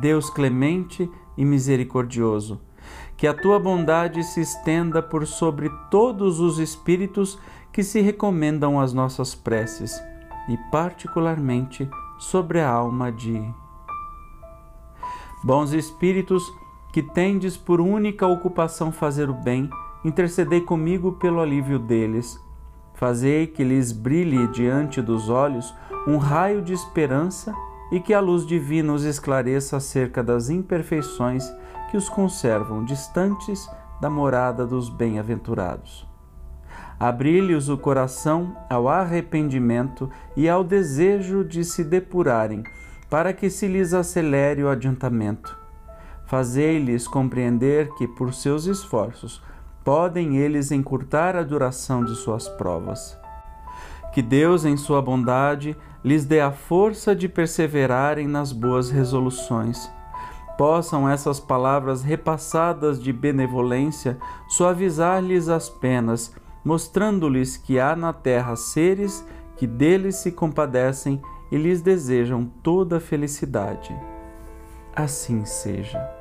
Deus clemente e misericordioso, que a tua bondade se estenda por sobre todos os espíritos que se recomendam às nossas preces, e particularmente sobre a alma de. Bons espíritos, que tendes por única ocupação fazer o bem, intercedei comigo pelo alívio deles. Fazei que lhes brilhe diante dos olhos um raio de esperança e que a luz divina os esclareça acerca das imperfeições que os conservam distantes da morada dos bem-aventurados. Abri-lhes o coração ao arrependimento e ao desejo de se depurarem, para que se lhes acelere o adiantamento. Fazei-lhes compreender que, por seus esforços, podem eles encurtar a duração de suas provas. Que Deus, em sua bondade, lhes dê a força de perseverarem nas boas resoluções. Possam essas palavras repassadas de benevolência suavizar-lhes as penas, mostrando-lhes que há na terra seres que deles se compadecem e lhes desejam toda felicidade. Assim seja.